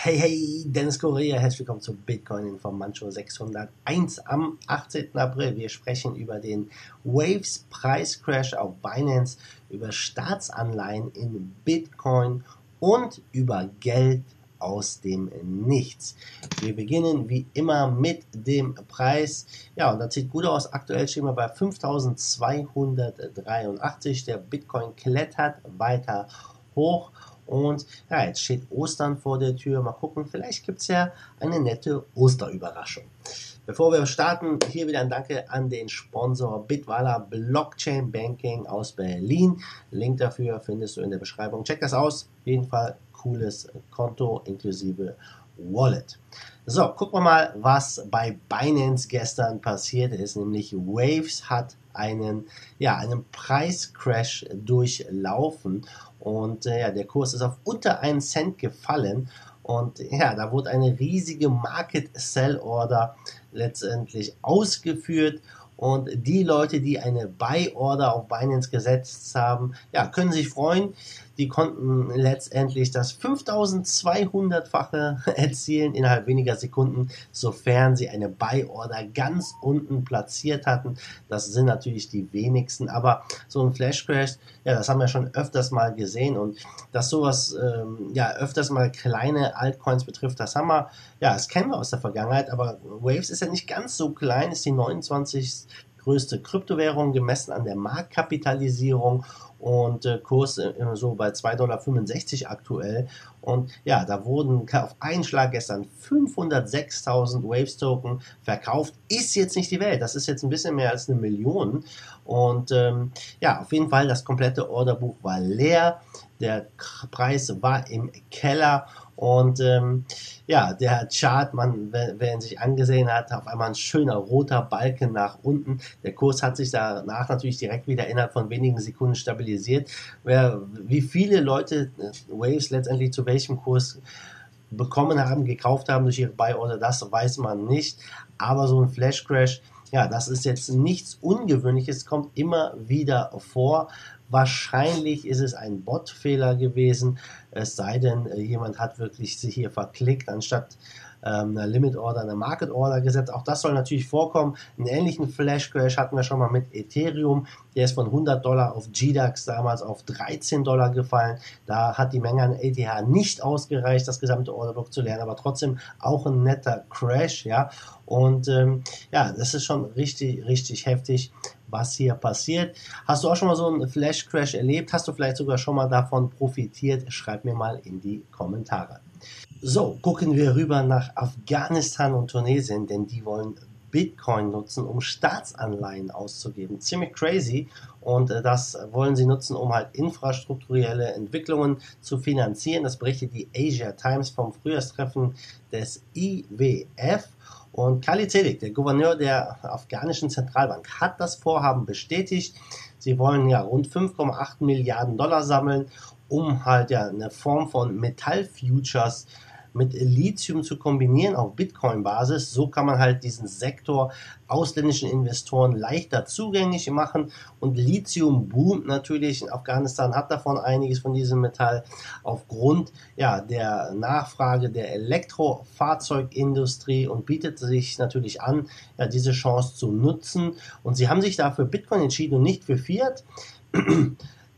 Hey, hey, Dennis Correa, herzlich willkommen zu Bitcoin Informancho 601 am 18. April. Wir sprechen über den Waves Preiscrash auf Binance, über Staatsanleihen in Bitcoin und über Geld aus dem Nichts. Wir beginnen wie immer mit dem Preis. Ja, und das sieht gut aus. Aktuell stehen wir bei 5283. Der Bitcoin klettert weiter hoch und ja, jetzt steht Ostern vor der Tür. Mal gucken, vielleicht gibt es ja eine nette Osterüberraschung. Bevor wir starten, hier wieder ein Danke an den Sponsor Bitwala Blockchain Banking aus Berlin. Link dafür findest du in der Beschreibung. Check das aus. Auf jeden Fall cooles Konto inklusive Wallet. So, gucken wir mal, was bei Binance gestern passiert ist. Nämlich Waves hat einen, ja, einen Preiscrash durchlaufen und äh, ja, der Kurs ist auf unter einen Cent gefallen. Und ja, da wurde eine riesige Market Sell Order letztendlich ausgeführt. Und die Leute, die eine Buy Order auf Binance gesetzt haben, ja, können sich freuen. Die konnten letztendlich das 5200-fache erzielen innerhalb weniger Sekunden, sofern sie eine Buy-Order ganz unten platziert hatten. Das sind natürlich die wenigsten, aber so ein Flash Crash, ja, das haben wir schon öfters mal gesehen und dass sowas ähm, ja öfters mal kleine Altcoins betrifft, das haben wir, ja, das kennen wir aus der Vergangenheit, aber Waves ist ja nicht ganz so klein, ist die 29 größte Kryptowährung gemessen an der Marktkapitalisierung und äh, Kurs äh, so bei 2,65 Dollar aktuell. Und ja, da wurden auf einen Schlag gestern 506.000 Waves Token verkauft. Ist jetzt nicht die Welt, das ist jetzt ein bisschen mehr als eine Million. Und ähm, ja, auf jeden Fall, das komplette Orderbuch war leer. Der Preis war im Keller und ähm, ja, der Chart, man, wer, ihn sich angesehen hat, auf einmal ein schöner roter Balken nach unten. Der Kurs hat sich danach natürlich direkt wieder innerhalb von wenigen Sekunden stabilisiert. Wer, wie viele Leute äh, Waves letztendlich zu welchem Kurs bekommen haben, gekauft haben durch ihre Buy-Order, das weiß man nicht. Aber so ein Flash Crash, ja, das ist jetzt nichts Ungewöhnliches, kommt immer wieder vor. Wahrscheinlich ist es ein Bot-Fehler gewesen, es sei denn, äh, jemand hat wirklich sich hier verklickt, anstatt ähm, eine Limit Order, eine Market Order gesetzt. Auch das soll natürlich vorkommen. Einen ähnlichen Flash Crash hatten wir schon mal mit Ethereum. Der ist von 100 Dollar auf GDAX damals auf 13 Dollar gefallen. Da hat die Menge an ETH nicht ausgereicht, das gesamte Orderbook zu lernen, aber trotzdem auch ein netter Crash, ja. Und ähm, ja, das ist schon richtig, richtig heftig was hier passiert. Hast du auch schon mal so einen Flash Crash erlebt? Hast du vielleicht sogar schon mal davon profitiert? Schreib mir mal in die Kommentare. So, gucken wir rüber nach Afghanistan und Tunesien, denn die wollen Bitcoin nutzen, um Staatsanleihen auszugeben. Ziemlich crazy. Und äh, das wollen sie nutzen, um halt infrastrukturelle Entwicklungen zu finanzieren. Das berichtet die Asia Times vom Frühjahrstreffen des IWF. Und Khalid Zedik, der Gouverneur der afghanischen Zentralbank, hat das Vorhaben bestätigt. Sie wollen ja rund 5,8 Milliarden Dollar sammeln, um halt ja eine Form von Metallfutures mit Lithium zu kombinieren auf Bitcoin-Basis. So kann man halt diesen Sektor ausländischen Investoren leichter zugänglich machen. Und Lithium boomt natürlich. Afghanistan hat davon einiges von diesem Metall aufgrund ja, der Nachfrage der Elektrofahrzeugindustrie und bietet sich natürlich an, ja, diese Chance zu nutzen. Und sie haben sich dafür Bitcoin entschieden und nicht für Fiat.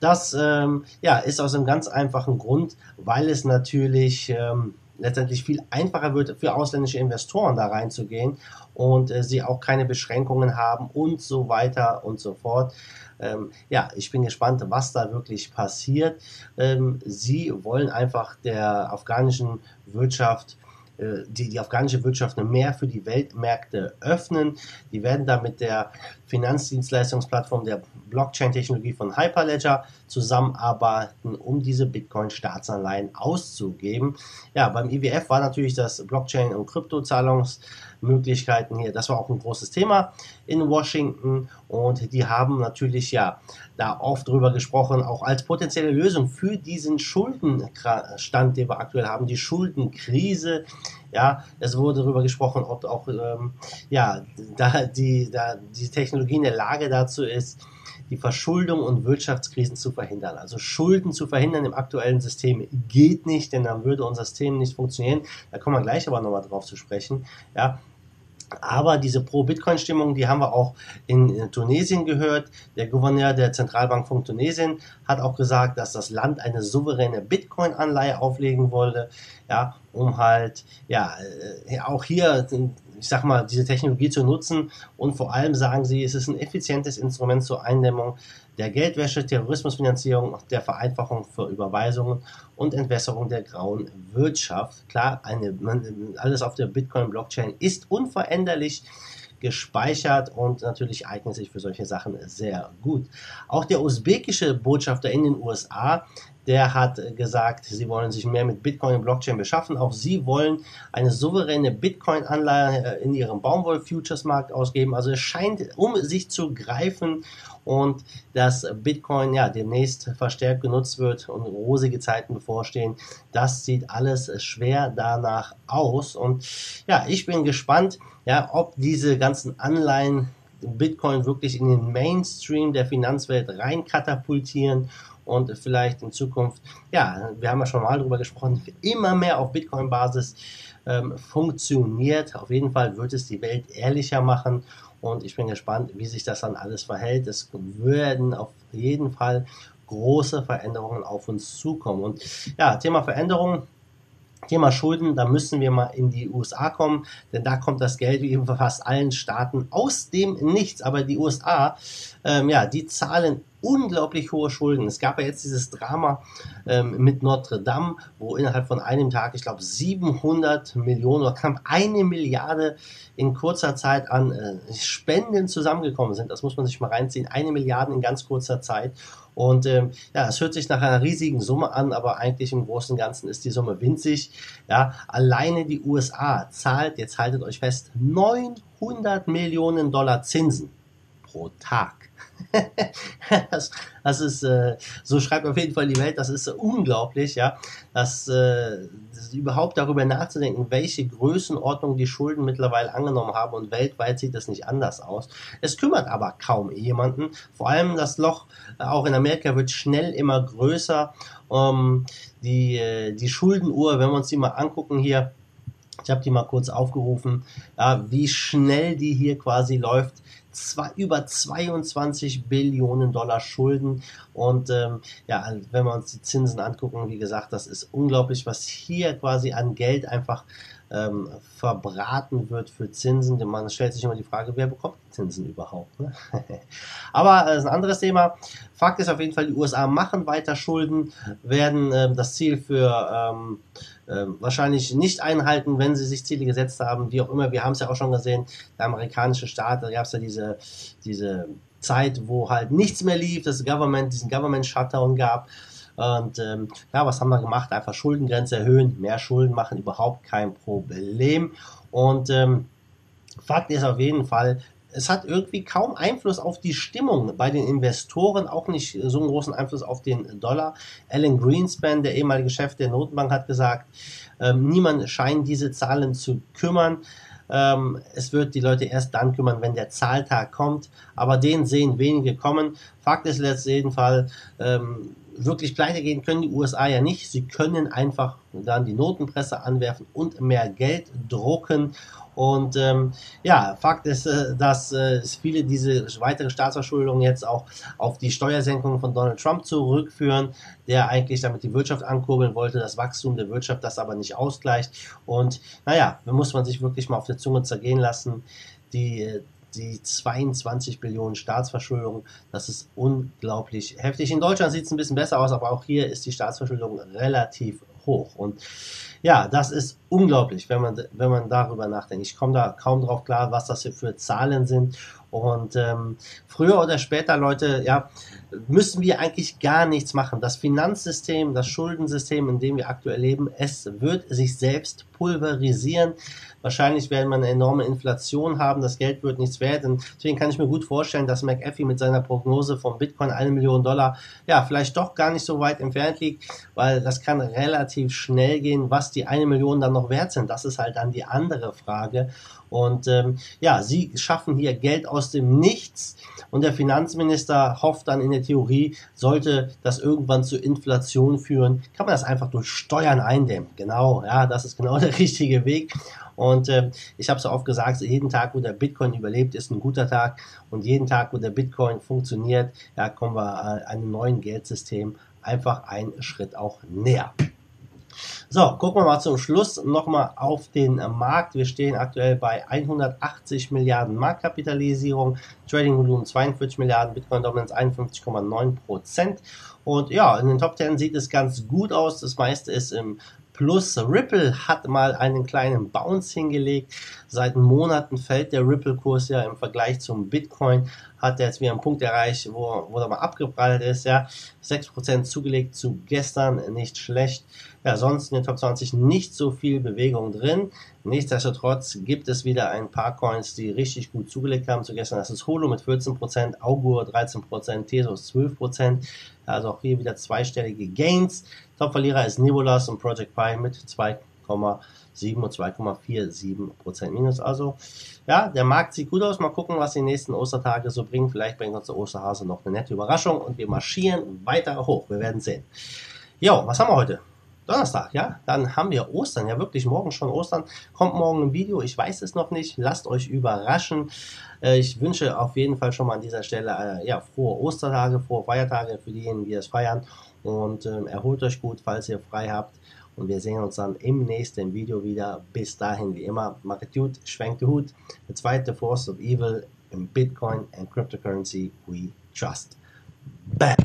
Das ähm, ja, ist aus einem ganz einfachen Grund, weil es natürlich ähm, letztendlich viel einfacher wird für ausländische Investoren da reinzugehen und äh, sie auch keine Beschränkungen haben und so weiter und so fort. Ähm, ja, ich bin gespannt, was da wirklich passiert. Ähm, sie wollen einfach der afghanischen Wirtschaft äh, die, die afghanische Wirtschaft mehr für die Weltmärkte öffnen. Die werden da mit der Finanzdienstleistungsplattform der Blockchain-Technologie von Hyperledger zusammenarbeiten, um diese Bitcoin-Staatsanleihen auszugeben. Ja, beim IWF war natürlich das Blockchain- und Kryptozahlungsmöglichkeiten hier, das war auch ein großes Thema in Washington und die haben natürlich ja da oft drüber gesprochen, auch als potenzielle Lösung für diesen Schuldenstand, den wir aktuell haben, die Schuldenkrise Ja, es wurde darüber gesprochen, ob auch ähm, ja, da die, da die Technologie in der Lage dazu ist, die Verschuldung und Wirtschaftskrisen zu verhindern. Also Schulden zu verhindern im aktuellen System geht nicht, denn dann würde unser System nicht funktionieren. Da kommen wir gleich aber nochmal drauf zu sprechen. Ja, aber diese Pro-Bitcoin-Stimmung, die haben wir auch in Tunesien gehört. Der Gouverneur der Zentralbank von Tunesien hat auch gesagt, dass das Land eine souveräne Bitcoin-Anleihe auflegen wollte, ja, um halt, ja, äh, auch hier ich sag mal, diese Technologie zu nutzen und vor allem sagen sie, es ist ein effizientes Instrument zur Eindämmung der Geldwäsche, Terrorismusfinanzierung, der Vereinfachung für Überweisungen und Entwässerung der grauen Wirtschaft. Klar, eine, alles auf der Bitcoin-Blockchain ist unveränderlich gespeichert und natürlich eignet sich für solche Sachen sehr gut. Auch der usbekische Botschafter in den USA der hat gesagt, sie wollen sich mehr mit Bitcoin und Blockchain beschaffen. Auch sie wollen eine souveräne Bitcoin-Anleihe in ihrem Baumwoll-Futures-Markt ausgeben. Also es scheint um sich zu greifen und dass Bitcoin ja demnächst verstärkt genutzt wird und rosige Zeiten bevorstehen. Das sieht alles schwer danach aus. Und ja, ich bin gespannt, ja, ob diese ganzen Anleihen Bitcoin wirklich in den Mainstream der Finanzwelt rein katapultieren und vielleicht in Zukunft, ja, wir haben ja schon mal darüber gesprochen, immer mehr auf Bitcoin-Basis ähm, funktioniert. Auf jeden Fall wird es die Welt ehrlicher machen und ich bin gespannt, wie sich das dann alles verhält. Es werden auf jeden Fall große Veränderungen auf uns zukommen. Und ja, Thema Veränderungen Thema Schulden, da müssen wir mal in die USA kommen, denn da kommt das Geld wie in fast allen Staaten aus dem Nichts. Aber die USA, ähm, ja, die zahlen unglaublich hohe Schulden. Es gab ja jetzt dieses Drama ähm, mit Notre Dame, wo innerhalb von einem Tag, ich glaube, 700 Millionen oder knapp eine Milliarde in kurzer Zeit an äh, Spenden zusammengekommen sind. Das muss man sich mal reinziehen. Eine Milliarde in ganz kurzer Zeit. Und ähm, ja, es hört sich nach einer riesigen Summe an, aber eigentlich im Großen und Ganzen ist die Summe winzig. Ja, alleine die USA zahlt, jetzt haltet euch fest, 900 Millionen Dollar Zinsen pro Tag. das, das, ist, äh, so schreibt auf jeden Fall die Welt, das ist äh, unglaublich, ja, dass, äh, überhaupt darüber nachzudenken, welche Größenordnung die Schulden mittlerweile angenommen haben und weltweit sieht das nicht anders aus. Es kümmert aber kaum jemanden, vor allem das Loch äh, auch in Amerika wird schnell immer größer. Ähm, die, äh, die Schuldenuhr, wenn wir uns die mal angucken hier, ich habe die mal kurz aufgerufen, ja, wie schnell die hier quasi läuft zwei, über 22 Billionen Dollar Schulden. Und ähm, ja, wenn wir uns die Zinsen angucken, wie gesagt, das ist unglaublich, was hier quasi an Geld einfach ähm, verbraten wird für Zinsen. Man stellt sich immer die Frage, wer bekommt Zinsen überhaupt? Ne? Aber das äh, ist ein anderes Thema. Fakt ist auf jeden Fall, die USA machen weiter Schulden, werden ähm, das Ziel für ähm, äh, wahrscheinlich nicht einhalten, wenn sie sich Ziele gesetzt haben, wie auch immer. Wir haben es ja auch schon gesehen, der amerikanische Staat, da gab es ja diese, diese Zeit, wo halt nichts mehr lief, das Government, diesen Government Shutdown gab. Und ähm, ja, was haben wir gemacht? Einfach Schuldengrenze erhöhen, mehr Schulden machen, überhaupt kein Problem. Und ähm, Fakt ist auf jeden Fall, es hat irgendwie kaum Einfluss auf die Stimmung bei den Investoren, auch nicht so einen großen Einfluss auf den Dollar. Alan Greenspan, der ehemalige Chef der Notenbank, hat gesagt, ähm, niemand scheint diese Zahlen zu kümmern. Ähm, es wird die Leute erst dann kümmern, wenn der Zahltag kommt, aber den sehen wenige kommen. Fakt ist letzten jedenfalls, ähm, wirklich pleite gehen können die USA ja nicht. Sie können einfach dann die Notenpresse anwerfen und mehr Geld drucken und ähm, ja, Fakt ist, äh, dass äh, viele diese weitere Staatsverschuldung jetzt auch auf die Steuersenkung von Donald Trump zurückführen, der eigentlich damit die Wirtschaft ankurbeln wollte, das Wachstum der Wirtschaft das aber nicht ausgleicht. Und naja, da muss man sich wirklich mal auf der Zunge zergehen lassen. Die die 22 Billionen Staatsverschuldung, das ist unglaublich heftig. In Deutschland sieht es ein bisschen besser aus, aber auch hier ist die Staatsverschuldung relativ hoch. Und ja, das ist unglaublich, wenn man, wenn man darüber nachdenkt. Ich komme da kaum drauf klar, was das hier für Zahlen sind. Und ähm, früher oder später, Leute, ja, müssen wir eigentlich gar nichts machen. Das Finanzsystem, das Schuldensystem, in dem wir aktuell leben, es wird sich selbst pulverisieren. Wahrscheinlich werden wir eine enorme Inflation haben, das Geld wird nichts wert. Und deswegen kann ich mir gut vorstellen, dass McAfee mit seiner Prognose von Bitcoin eine Million Dollar ja vielleicht doch gar nicht so weit entfernt liegt, weil das kann relativ schnell gehen, was die eine Million dann noch wert sind. Das ist halt dann die andere Frage. Und ähm, ja, sie schaffen hier Geld aus dem Nichts und der Finanzminister hofft dann in der Theorie, sollte das irgendwann zu Inflation führen, kann man das einfach durch Steuern eindämmen. Genau, ja, das ist genau der richtige Weg. Und äh, ich habe es oft gesagt, jeden Tag, wo der Bitcoin überlebt, ist ein guter Tag. Und jeden Tag, wo der Bitcoin funktioniert, ja, kommen wir äh, einem neuen Geldsystem einfach einen Schritt auch näher. So, gucken wir mal zum Schluss nochmal auf den Markt. Wir stehen aktuell bei 180 Milliarden Marktkapitalisierung, Trading Volumen 42 Milliarden, Bitcoin Dominance 51,9 Prozent. Und ja, in den Top 10 sieht es ganz gut aus. Das meiste ist im Plus Ripple hat mal einen kleinen Bounce hingelegt. Seit Monaten fällt der Ripple-Kurs ja im Vergleich zum Bitcoin. Hat er jetzt wieder einen Punkt erreicht, wo, wo er mal abgeprallt ist. Ja, 6% zugelegt zu gestern, nicht schlecht. Ja, sonst in den Top 20 nicht so viel Bewegung drin. Nichtsdestotrotz gibt es wieder ein paar Coins, die richtig gut zugelegt haben zu gestern. Das ist Holo mit 14%, Augur 13%, Tesos 12%. Also auch hier wieder zweistellige Gains. Top-Verlierer ist Nivolas und Project Pi mit 2,7 und 2,47% Minus. Also, ja, der Markt sieht gut aus. Mal gucken, was die nächsten Ostertage so bringen. Vielleicht bringt uns der Osterhase noch eine nette Überraschung und wir marschieren weiter hoch. Wir werden sehen. Jo, was haben wir heute? Donnerstag, ja, dann haben wir Ostern, ja wirklich morgen schon Ostern. Kommt morgen ein Video, ich weiß es noch nicht, lasst euch überraschen. Äh, ich wünsche auf jeden Fall schon mal an dieser Stelle äh, ja, frohe Ostertage, frohe Feiertage für diejenigen, die es feiern und ähm, erholt euch gut, falls ihr frei habt. Und wir sehen uns dann im nächsten Video wieder. Bis dahin, wie immer, macht gut, schwenkt den Hut. The zweite Force of Evil in Bitcoin and Cryptocurrency we trust. Bam!